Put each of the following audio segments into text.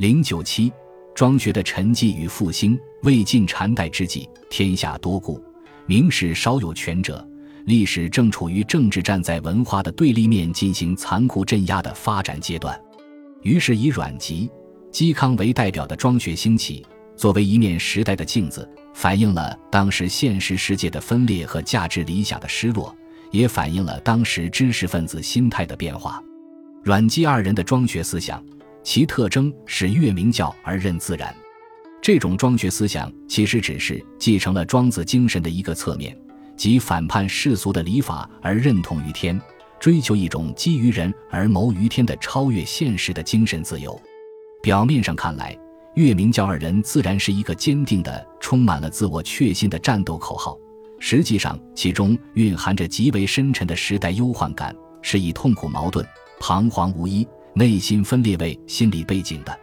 零九七，庄学的沉寂与复兴。魏晋禅代之际，天下多故，名士稍有权者，历史正处于政治站在文化的对立面进行残酷镇压的发展阶段。于是，以阮籍、嵇康为代表的庄学兴起，作为一面时代的镜子，反映了当时现实世界的分裂和价值理想的失落，也反映了当时知识分子心态的变化。阮籍二人的庄学思想，其特征是越明教而任自然。这种庄学思想其实只是继承了庄子精神的一个侧面，即反叛世俗的礼法而认同于天，追求一种基于人而谋于天的超越现实的精神自由。表面上看来，月明教二人自然是一个坚定的、充满了自我确信的战斗口号，实际上其中蕴含着极为深沉的时代忧患感，是以痛苦矛盾、彷徨无依、内心分裂为心理背景的。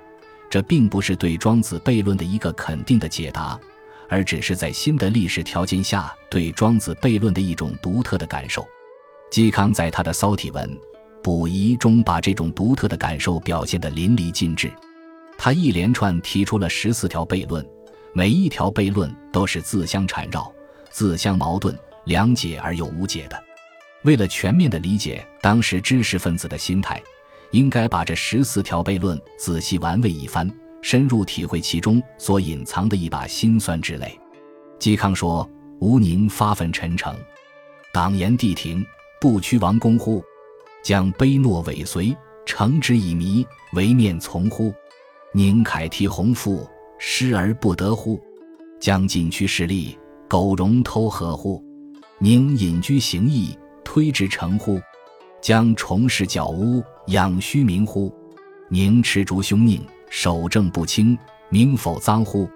这并不是对庄子悖论的一个肯定的解答，而只是在新的历史条件下对庄子悖论的一种独特的感受。嵇康在他的骚体文《补遗》中把这种独特的感受表现得淋漓尽致。他一连串提出了十四条悖论，每一条悖论都是自相缠绕、自相矛盾、两解而又无解的。为了全面地理解当时知识分子的心态。应该把这十四条悖论仔细玩味一番，深入体会其中所隐藏的一把辛酸之泪。嵇康说：“吴宁发愤陈诚，党言帝庭，不屈王公乎？将卑诺尾随，诚之以迷，唯念从乎？宁凯提鸿鹄，失而不得乎？将进趋势利，苟容偷合乎？宁隐居行义，推之成乎？将重视角屋。”养虚名乎？宁持竹凶佞，守正不清，名否脏乎？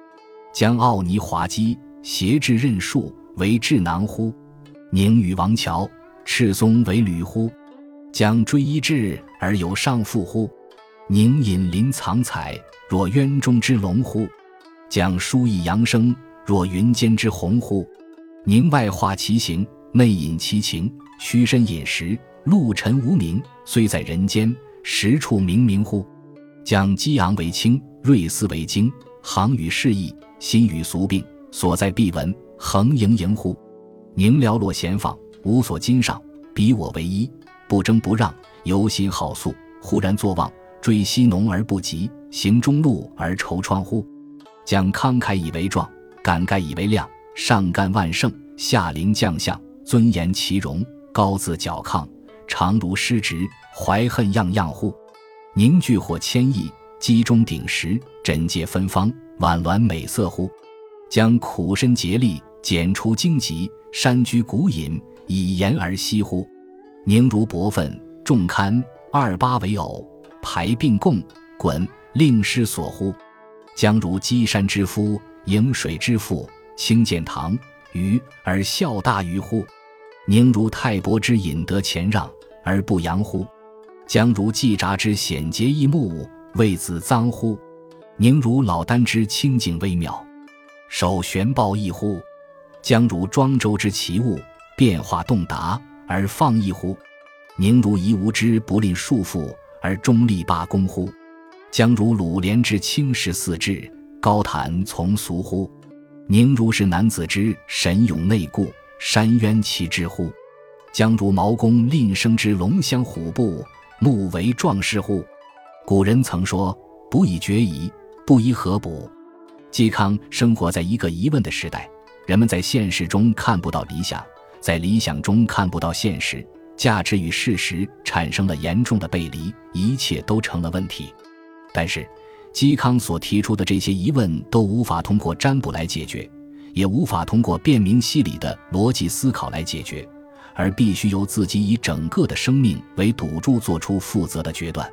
将奥尼滑稽，挟制任术，为智囊乎？宁与王乔，赤松为履乎？将追一志而有上父乎？宁隐林藏彩，若渊中之龙乎？将书意扬声，若云间之鸿乎？宁外化其形，内隐其情，虚身饮食。陆沉无名，虽在人间，实处冥冥乎？将激昂为清，锐思为精，行与适意，心与俗病，所在必闻，恒盈盈乎？宁寥落闲放，无所矜赏，比我为一，不争不让，游心好素，忽然作望，追昔浓而不及，行中路而愁怆乎？将慷慨以为壮，感慨以为量，上干万圣，下临将相，尊严其容，高自矫亢。常如失职，怀恨样样乎？凝聚或千亿，积中鼎石，枕藉芬芳，婉鸾美色乎？将苦身竭力，剪出荆棘，山居谷隐，以言而息乎？凝如薄粪，重堪二八为偶，排并共，滚令失所乎？将如积山之夫，饮水之父，清见堂鱼而笑大于乎？宁如太伯之引得前让。而不扬乎？将如季札之险节异目，为子臧乎？宁如老聃之清净微妙，守玄抱异乎？将如庄周之奇物，变化动达而放逸乎？宁如夷吾之不吝束缚而中立罢公乎？将如鲁连之轻视四志，高谈从俗乎？宁如是男子之神勇内固，山渊其志乎？将如毛公吝生之龙骧虎步，目为壮士乎？古人曾说：“不以决疑，不以何补。”嵇康生活在一个疑问的时代，人们在现实中看不到理想，在理想中看不到现实，价值与事实产生了严重的背离，一切都成了问题。但是，嵇康所提出的这些疑问都无法通过占卜来解决，也无法通过辨明析理的逻辑思考来解决。而必须由自己以整个的生命为赌注，做出负责的决断。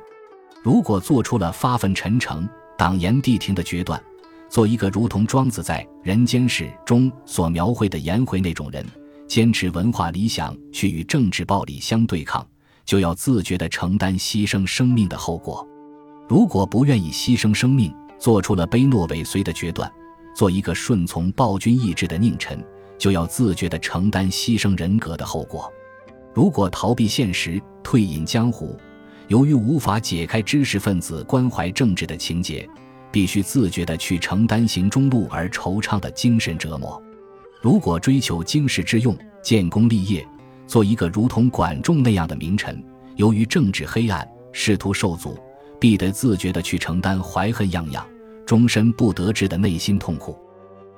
如果做出了发愤陈诚、党言地庭的决断，做一个如同庄子在《人间世》中所描绘的颜回那种人，坚持文化理想去与政治暴力相对抗，就要自觉地承担牺牲生命的后果。如果不愿意牺牲生命，做出了卑懦尾随的决断，做一个顺从暴君意志的佞臣。就要自觉地承担牺牲人格的后果。如果逃避现实，退隐江湖，由于无法解开知识分子关怀政治的情节，必须自觉地去承担行中路而惆怅的精神折磨。如果追求经世致用、建功立业，做一个如同管仲那样的名臣，由于政治黑暗，仕途受阻，必得自觉地去承担怀恨样样、终身不得志的内心痛苦。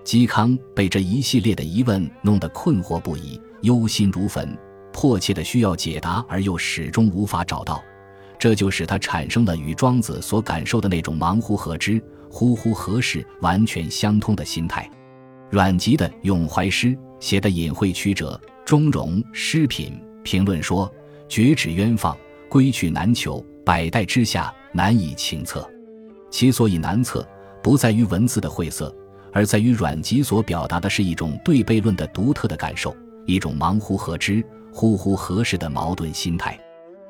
嵇康被这一系列的疑问弄得困惑不已，忧心如焚，迫切的需要解答，而又始终无法找到，这就使他产生了与庄子所感受的那种忙乎何之、呼呼何事完全相通的心态。阮籍的咏怀诗写的隐晦曲折、中容诗品，评论说：“绝指渊放，归去难求，百代之下，难以情测。”其所以难测，不在于文字的晦涩，而在于阮籍所表达的是一种对悖论的独特的感受，一种忙乎何之、呼呼何时的矛盾心态。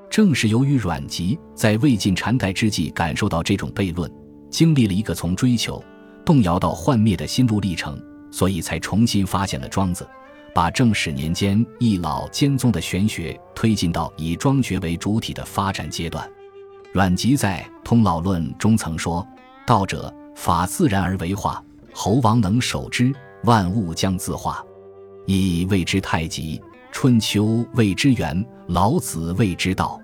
正是由于阮籍在魏晋禅代之际感受到这种悖论，经历了一个从追求、动摇到幻灭的心路历程。所以才重新发现了庄子，把正史年间一老兼宗的玄学推进到以庄学为主体的发展阶段。阮籍在《通老论》中曾说：“道者，法自然而为化，猴王能守之，万物将自化。以谓之太极，春秋谓之元，老子谓之道。”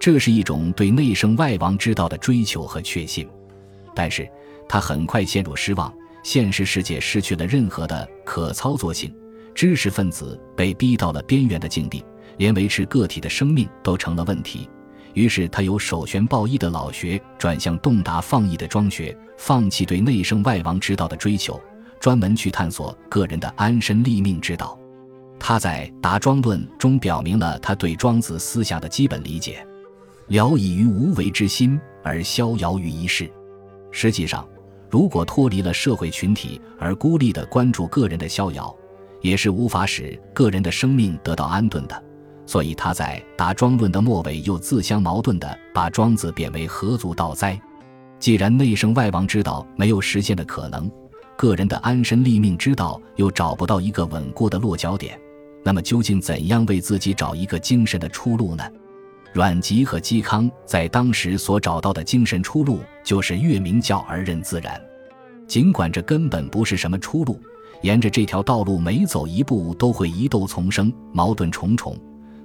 这是一种对内圣外王之道的追求和确信，但是他很快陷入失望。现实世界失去了任何的可操作性，知识分子被逼到了边缘的境地，连维持个体的生命都成了问题。于是，他由守玄抱义的老学转向洞达放逸的庄学，放弃对内圣外王之道的追求，专门去探索个人的安身立命之道。他在《达庄论》中表明了他对庄子思想的基本理解：聊以于无为之心，而逍遥于一世。实际上。如果脱离了社会群体而孤立地关注个人的逍遥，也是无法使个人的生命得到安顿的。所以他在《答庄论》的末尾又自相矛盾地把庄子贬为何族道哉？既然内圣外王之道没有实现的可能，个人的安身立命之道又找不到一个稳固的落脚点，那么究竟怎样为自己找一个精神的出路呢？阮籍和嵇康在当时所找到的精神出路，就是越名教而任自然。尽管这根本不是什么出路，沿着这条道路每走一步都会疑窦丛生、矛盾重重，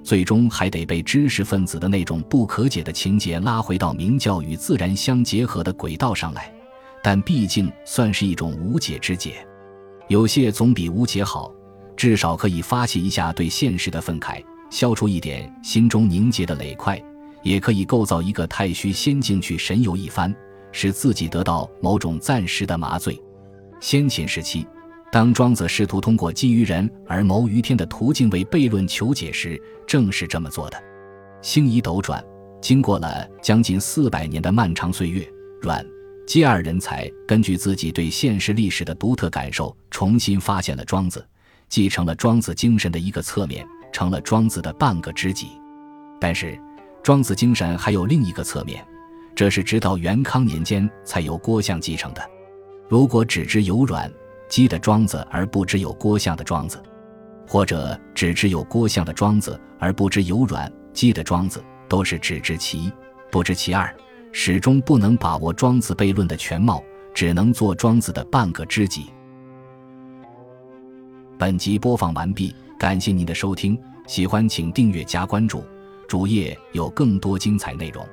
最终还得被知识分子的那种不可解的情节拉回到明教与自然相结合的轨道上来。但毕竟算是一种无解之解，有些总比无解好，至少可以发泄一下对现实的愤慨。消除一点心中凝结的垒块，也可以构造一个太虚仙境去神游一番，使自己得到某种暂时的麻醉。先秦时期，当庄子试图通过基于人而谋于天的途径为悖论求解时，正是这么做的。星移斗转，经过了将近四百年的漫长岁月，阮嵇二人才根据自己对现实历史的独特感受，重新发现了庄子，继承了庄子精神的一个侧面。成了庄子的半个知己，但是庄子精神还有另一个侧面，这是直到元康年间才由郭象继承的。如果只知有阮鸡的庄子而不知有郭象的庄子，或者只知有郭象的庄子而不知有阮鸡的庄子，都是只知其一不知其二，始终不能把握庄子悖论的全貌，只能做庄子的半个知己。本集播放完毕。感谢您的收听，喜欢请订阅加关注，主页有更多精彩内容。